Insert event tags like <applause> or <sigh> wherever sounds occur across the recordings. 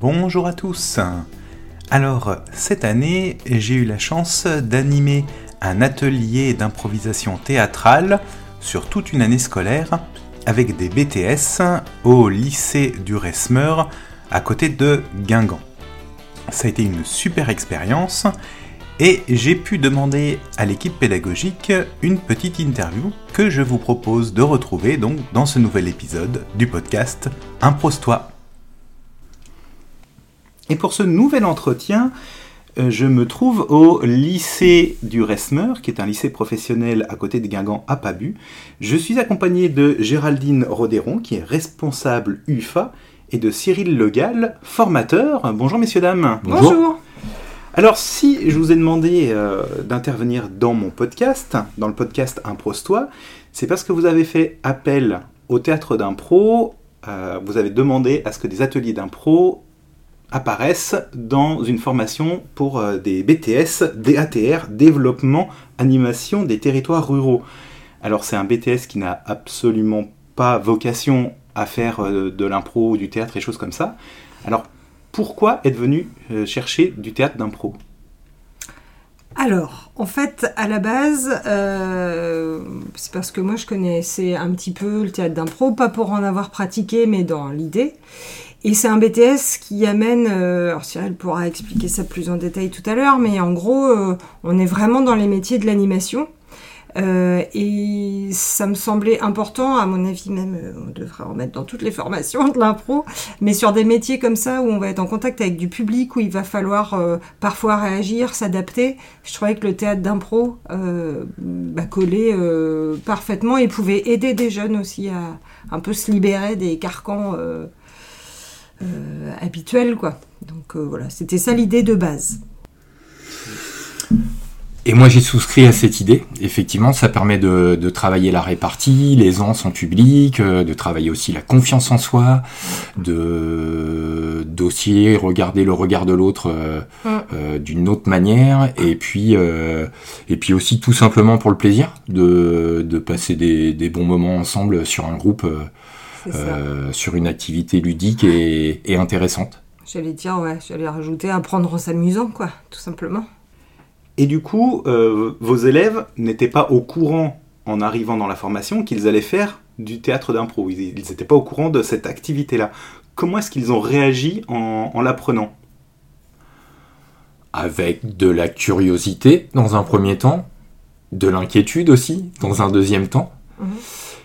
Bonjour à tous. Alors, cette année, j'ai eu la chance d'animer un atelier d'improvisation théâtrale sur toute une année scolaire avec des BTS au lycée du Resmeur à côté de Guingamp. Ça a été une super expérience et j'ai pu demander à l'équipe pédagogique une petite interview que je vous propose de retrouver donc dans ce nouvel épisode du podcast Impose-toi. Et pour ce nouvel entretien, euh, je me trouve au lycée du Resmeur, qui est un lycée professionnel à côté de Guingamp à Pabu. Je suis accompagné de Géraldine Rodéron, qui est responsable UFA, et de Cyril Legal, formateur. Bonjour messieurs dames. Bonjour. Alors si je vous ai demandé euh, d'intervenir dans mon podcast, dans le podcast Impose-toi, c'est parce que vous avez fait appel au théâtre d'impro, euh, vous avez demandé à ce que des ateliers d'impro apparaissent dans une formation pour euh, des BTS, DATR, développement, animation des territoires ruraux. Alors c'est un BTS qui n'a absolument pas vocation à faire euh, de l'impro, du théâtre et choses comme ça. Alors pourquoi être venu euh, chercher du théâtre d'impro? Alors, en fait, à la base, c'est parce que moi je connaissais un petit peu le théâtre d'impro, pas pour en avoir pratiqué, mais dans l'idée. Et c'est un BTS qui amène, euh, alors Cyril pourra expliquer ça plus en détail tout à l'heure, mais en gros, euh, on est vraiment dans les métiers de l'animation. Euh, et ça me semblait important, à mon avis même, on devrait en mettre dans toutes les formations de l'impro, mais sur des métiers comme ça où on va être en contact avec du public, où il va falloir parfois réagir, s'adapter, je trouvais que le théâtre d'impro bah, collait parfaitement et pouvait aider des jeunes aussi à un peu se libérer des carcans euh, habituel, quoi. Donc euh, voilà, c'était ça l'idée de base. Et moi j'ai souscrit à cette idée. Effectivement, ça permet de, travailler la répartie, l'aisance en public, euh, de travailler aussi la confiance en soi, de dossier, regarder le regard de l'autre mm. d'une autre manière, et puis et puis aussi tout simplement pour le plaisir de, passer des, des, bons moments ensemble sur un groupe euh, sur une activité ludique et, intéressante. J'allais dire, ouais, j'allais rajouter apprendre en s'amusant, quoi, tout simplement. Et du coup, euh, vos élèves n'étaient pas au courant, en arrivant dans la formation, qu'ils allaient faire du théâtre d'impro. Ils n'étaient pas au courant de cette activité-là. Comment est-ce qu'ils ont réagi en, l'apprenant? Avec de la curiosité, dans un premier temps, de l'inquiétude aussi, dans un deuxième temps. Mhm.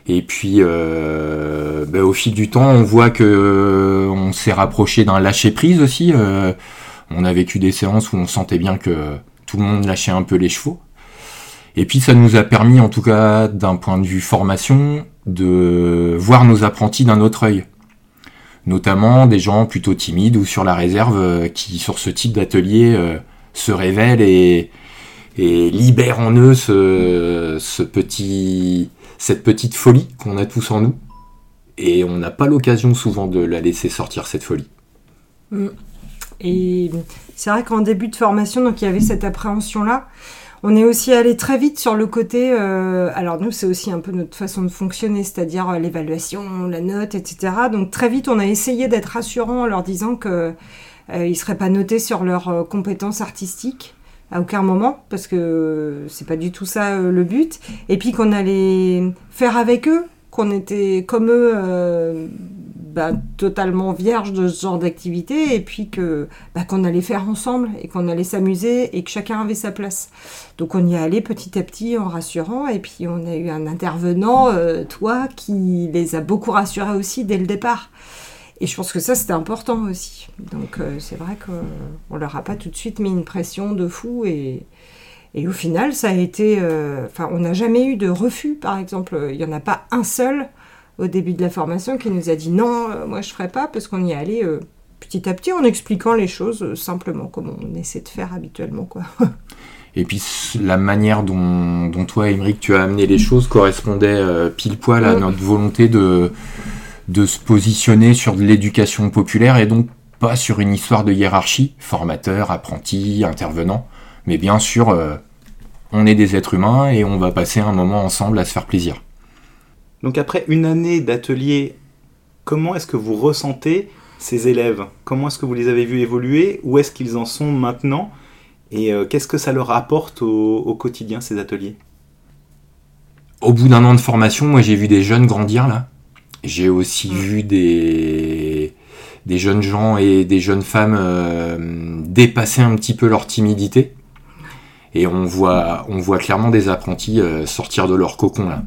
Et puis, euh, ben, au fil du temps, on voit que euh, on s'est rapproché d'un lâcher prise aussi. Euh, on a vécu des séances où on sentait bien que tout le monde lâchait un peu les chevaux. Et puis, ça nous a permis, en tout cas, d'un point de vue formation, de voir nos apprentis d'un autre œil. Notamment des gens plutôt timides ou sur la réserve qui, sur ce type d'atelier, se révèlent et, et libèrent en eux ce, petit cette petite folie qu'on a tous en nous. Et on n'a pas l'occasion souvent de la laisser sortir, cette folie. Mm. Et c'est vrai qu'en début de formation, donc il y avait cette appréhension-là. On est aussi allé très vite sur le côté. Euh, alors nous, c'est aussi un peu notre façon de fonctionner, c'est-à-dire euh, l'évaluation, la note, etc. Donc très vite, on a essayé d'être rassurant en leur disant que euh, seraient pas notés sur leurs compétences artistiques aucun moment, parce que c'est pas du tout ça euh, le but. Et puis qu'on allait faire avec eux, qu'on était comme eux, euh, bah, totalement vierges de ce genre d'activité, et puis que bah, qu'on allait faire ensemble, et qu'on allait s'amuser, et que chacun avait sa place. Donc on y est allé petit à petit en rassurant, et puis on a eu un intervenant, euh, toi, qui les a beaucoup rassurés aussi dès le départ. Et je pense que ça, c'était important aussi. Donc, euh, c'est vrai qu'on leur a pas tout de suite mis une pression de fou. Et, et au final, ça a été. Euh, enfin, on n'a jamais eu de refus, par exemple. Il n'y en a pas un seul au début de la formation qui nous a dit non, euh, moi je ne ferai pas, parce qu'on y est allé petit à petit en expliquant les choses simplement, comme on essaie de faire habituellement. quoi. <laughs> Et puis la manière dont, dont toi, Émeric, tu as amené les choses correspondait pile poil à notre volonté de de se positionner sur de l'éducation populaire et donc pas sur une histoire de hiérarchie, formateur, apprenti, intervenant, mais bien sûr, euh, on est des êtres humains et on va passer un moment ensemble à se faire plaisir. Donc après une année d'atelier, comment est-ce que vous ressentez ces élèves? Comment est-ce que vous les avez vus évoluer? Où est-ce qu'ils en sont maintenant? Et qu'est-ce que ça leur apporte au, quotidien, ces ateliers? Au bout d'un an de formation, moi j'ai vu des jeunes grandir là. J'ai aussi mmh. vu des, des jeunes gens et des jeunes femmes dépasser un petit peu leur timidité et on voit, on voit clairement des apprentis euh, sortir de leur cocon là.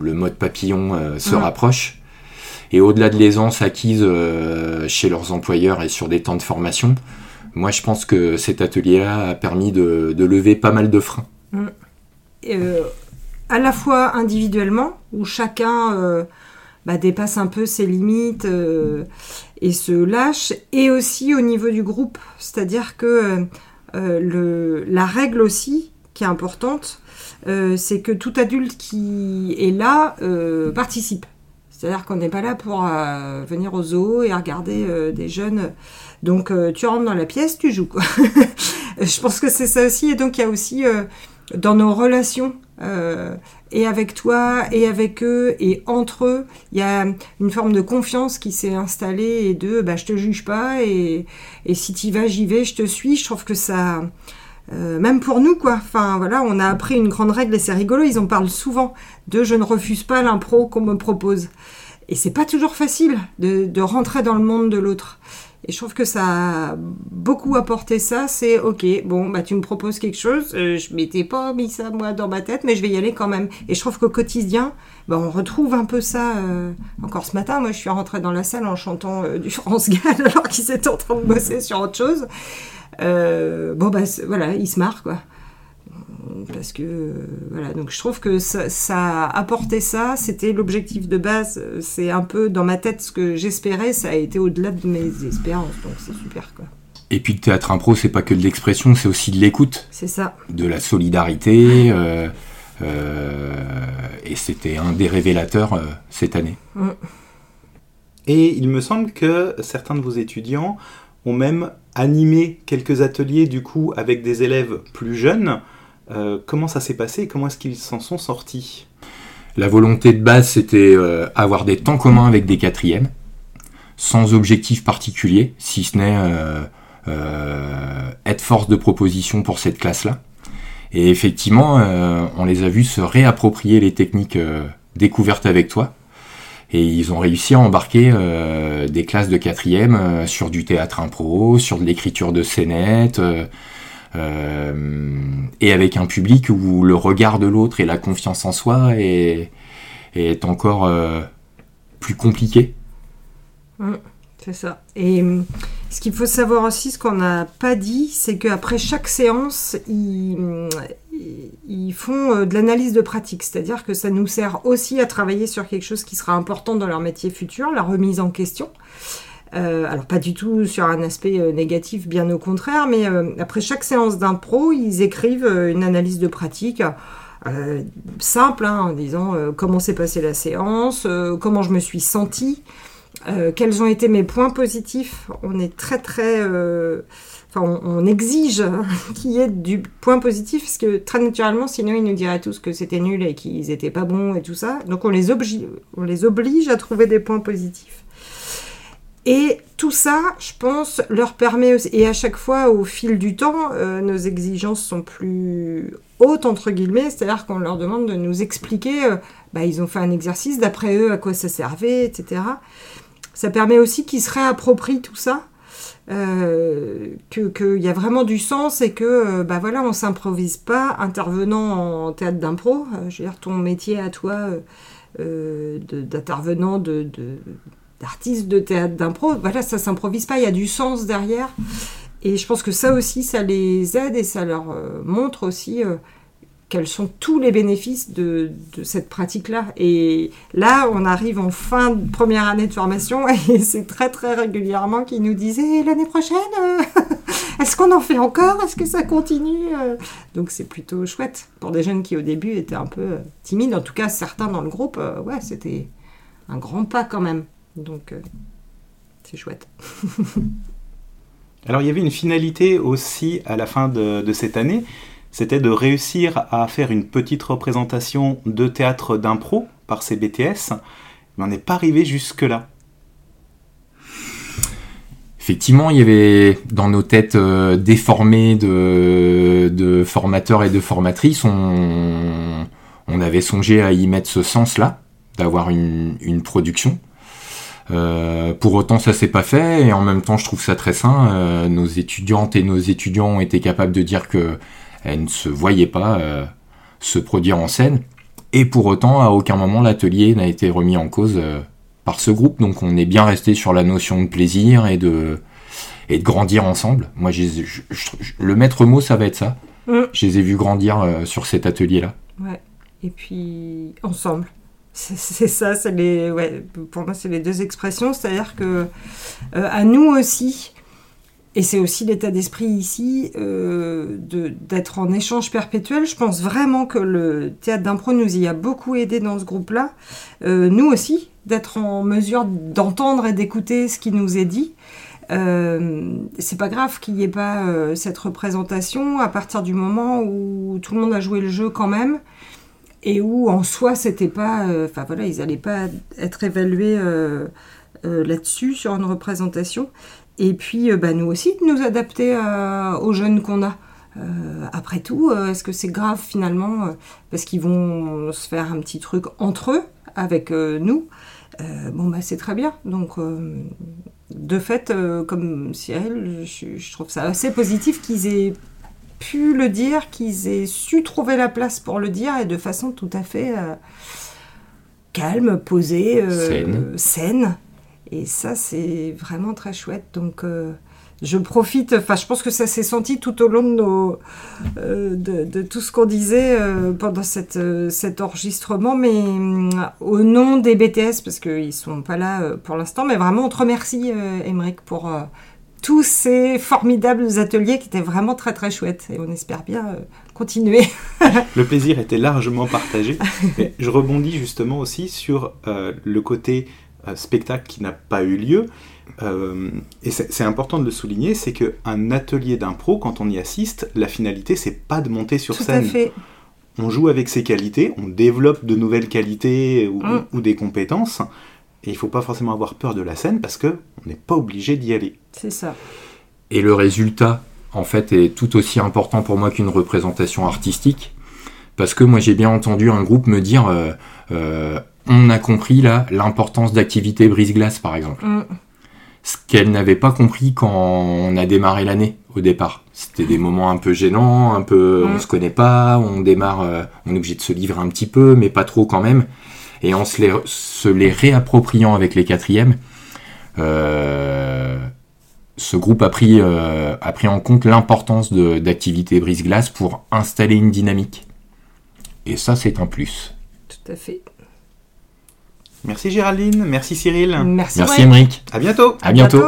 Le mode papillon euh, se rapproche. Et au-delà de l'aisance acquise euh, chez leurs employeurs et sur des temps de formation, moi je pense que cet atelier-là a permis de, lever pas mal de freins. Mm. à la fois individuellement, où chacun bah, dépasse un peu ses limites et se lâche, et aussi au niveau du groupe. C'est-à-dire que euh, le, la règle aussi, qui est importante, euh, c'est que tout adulte qui est là euh, participe. C'est-à-dire qu'on n'est pas là pour venir au zoo et regarder des jeunes. Donc tu rentres dans la pièce, tu joues. Quoi. <laughs> Je pense que c'est ça aussi. Et donc il y a aussi dans nos relations et avec toi et avec eux et entre eux, il y a une forme de confiance qui s'est installée et de bah, je te juge pas et, et si tu vas, j'y vais, je te suis. Je trouve que ça. Euh, même pour nous, quoi. Enfin, voilà, on a appris une grande règle et c'est rigolo. Ils en parlent souvent de je ne refuse pas l'impro qu'on me propose. Et c'est pas toujours facile de, de rentrer dans le monde de l'autre. Et je trouve que ça a beaucoup apporté ça. C'est ok, bon, bah tu me proposes quelque chose. Euh, je m'étais pas mis ça moi dans ma tête, mais je vais y aller quand même. Et je trouve qu'au quotidien, bah, on retrouve un peu ça. Euh, encore ce matin, moi, je suis rentrée dans la salle en chantant euh, du France Gall <laughs> alors qu'ils étaient en train de bosser sur autre chose. bon bah voilà, ils se marrent quoi parce que voilà. Donc je trouve que ça, a apporté ça. C'était l'objectif de base. C'est un peu dans ma tête ce que j'espérais. Ça a été au-delà de mes espérances. Donc c'est super quoi. Et puis le théâtre impro c'est pas que de l'expression c'est aussi de l'écoute. C'est ça. De la solidarité euh, euh, et c'était un des révélateurs euh, cette année. Mm. et il me semble que certains de vos étudiants ont même animé quelques ateliers du coup avec des élèves plus jeunes euh, comment ça s'est passé et comment est-ce qu'ils s'en sont sortis? La volonté de base, c'était euh, avoir des temps communs avec des quatrièmes, sans objectif particulier, si ce n'est euh, être force de proposition pour cette classe-là. Et effectivement, on les a vus se réapproprier les techniques découvertes avec toi. Et ils ont réussi à embarquer des classes de quatrième sur du théâtre impro, sur de l'écriture de scénettes, et avec un public où le regard de l'autre et la confiance en soi est, encore euh, plus compliqué. Mmh, c'est ça. Et hum, ce qu'il faut savoir aussi, ce qu'on n'a pas dit, c'est qu'après chaque séance, ils, ils font euh, de l'analyse de pratique. C'est-à-dire que ça nous sert aussi à travailler sur quelque chose qui sera important dans leur métier futur, la remise en question. Euh, alors pas du tout sur un aspect euh, négatif, bien au contraire, mais euh, après chaque séance d'impro, ils écrivent une analyse de pratique. simple, hein, en disant comment s'est passée la séance, comment je me suis sentie, quels ont été mes points positifs. On est très très... Enfin, on, exige <laughs> qu'il y ait du point positif, parce que très naturellement, sinon ils nous diraient tous que c'était nul et qu'ils n'étaient pas bons et tout ça. Donc on les, on les oblige à trouver des points positifs. Et tout ça, je pense, leur permet aussi, et à chaque fois, au fil du temps, euh, nos exigences sont plus hautes, entre guillemets, c'est-à-dire qu'on leur demande de nous expliquer, euh, bah, ils ont fait un exercice, d'après eux, à quoi ça servait, etc. Ça permet aussi qu'ils se réapproprient tout ça, euh, qu'il y a vraiment du sens et que, bah voilà, on s'improvise pas intervenant en théâtre d'impro. je veux dire, ton métier à toi d'intervenant de d'artistes de théâtre d'impro. Voilà, ça s'improvise pas, il y a du sens derrière. Et je pense que ça aussi, ça les aide et ça leur euh, montre aussi euh, quels sont tous les bénéfices de, cette pratique-là. Et là, on arrive en fin de première année de formation <laughs> et c'est très très régulièrement qu'ils nous disent eh, l'année prochaine, euh, <laughs> est-ce qu'on en fait encore? Est-ce que ça continue Donc c'est plutôt chouette pour des jeunes qui au début étaient un peu timides. En tout cas, certains dans le groupe, ouais, c'était un grand pas quand même. Donc, euh, c'est chouette. <laughs> Alors, il y avait une finalité aussi à la fin de, cette année, c'était de réussir à faire une petite représentation de théâtre d'impro par ces BTS, mais on n'est pas arrivé jusque-là. effectivement, il y avait dans nos têtes euh, déformées de, de, formateurs et de formatrices, on, on, avait songé à y mettre ce sens-là, d'avoir une, une, production. Euh, pour autant, ça s'est pas fait, et en même temps, je trouve ça très sain. Euh, nos étudiantes et nos étudiants ont été capables de dire que elles ne se voyaient pas euh, se produire en scène, et pour autant, à aucun moment, l'atelier n'a été remis en cause par ce groupe. Donc on est bien resté sur la notion de plaisir et de, et de grandir ensemble. Moi, le maître mot, ça va être ça. Mm. Je les ai vus grandir sur cet atelier-là. Ouais. Et puis, ensemble. C'est ça, c'est les, ouais, pour moi, c'est les deux expressions. C'est-à-dire que euh, à nous aussi, et c'est aussi l'état d'esprit ici, euh, d'être en échange perpétuel. Je pense vraiment que le théâtre d'impro nous y a beaucoup aidé dans ce groupe-là. Euh, nous aussi, d'être en mesure d'entendre et d'écouter ce qui nous est dit. C'est pas grave qu'il n'y ait pas cette représentation à partir du moment où tout le monde a joué le jeu quand même et où en soi c'était pas enfin voilà ils n'allaient pas être évalués là-dessus sur une représentation et puis, euh, bah, nous aussi, de nous adapter euh, aux jeunes qu'on a. Euh, après tout, est-ce que c'est grave finalement Parce qu'ils vont se faire un petit truc entre eux, avec nous? bon, bah, c'est très bien. Donc, de fait, comme Cyril, je, je, trouve ça assez positif qu'ils aient pu le dire, qu'ils aient su trouver la place pour le dire et de façon tout à fait calme, posée, saine. Et ça, c'est vraiment très chouette. Donc, euh, je profite, enfin, je pense que ça s'est senti tout au long de, nos, euh, de, tout ce qu'on disait euh, pendant cette, cet enregistrement, mais au nom des BTS, parce qu'ils ne sont pas là pour l'instant, mais vraiment, on te remercie, Émeric, pour tous ces formidables ateliers qui étaient vraiment très très chouettes et on espère bien continuer. <laughs> le plaisir était largement partagé. je rebondis justement aussi sur le côté euh, spectacle qui n'a pas eu lieu. Euh, et c'est important de le souligner, c'est qu'un atelier d'impro, quand on y assiste, la finalité, c'est pas de monter sur Tout scène. À fait. On joue avec ses qualités, on développe de nouvelles qualités ou, mm. des compétences. Et il faut pas forcément avoir peur de la scène parce que on n'est pas obligé d'y aller. C'est ça. Et le résultat, en fait, est tout aussi important pour moi qu'une représentation artistique. Parce que moi, j'ai bien entendu un groupe me dire euh, on a compris là l'importance d'activité brise-glace par exemple. Mm. Ce qu'elle n'avait pas compris quand on a démarré l'année au départ. C'était des moments un peu gênants, un peu on mm. se connaît pas, on démarre, euh, on est obligé de se livrer un petit peu, mais pas trop quand même. Et en se les, se les réappropriant avec les quatrièmes, euh, ce groupe a pris, euh, a pris en compte l'importance d'activité brise-glace pour installer une dynamique. Et ça, c'est un plus. Tout à fait. Merci Géraldine, merci Cyril. Merci, merci Émeric. À bientôt. À, bientôt.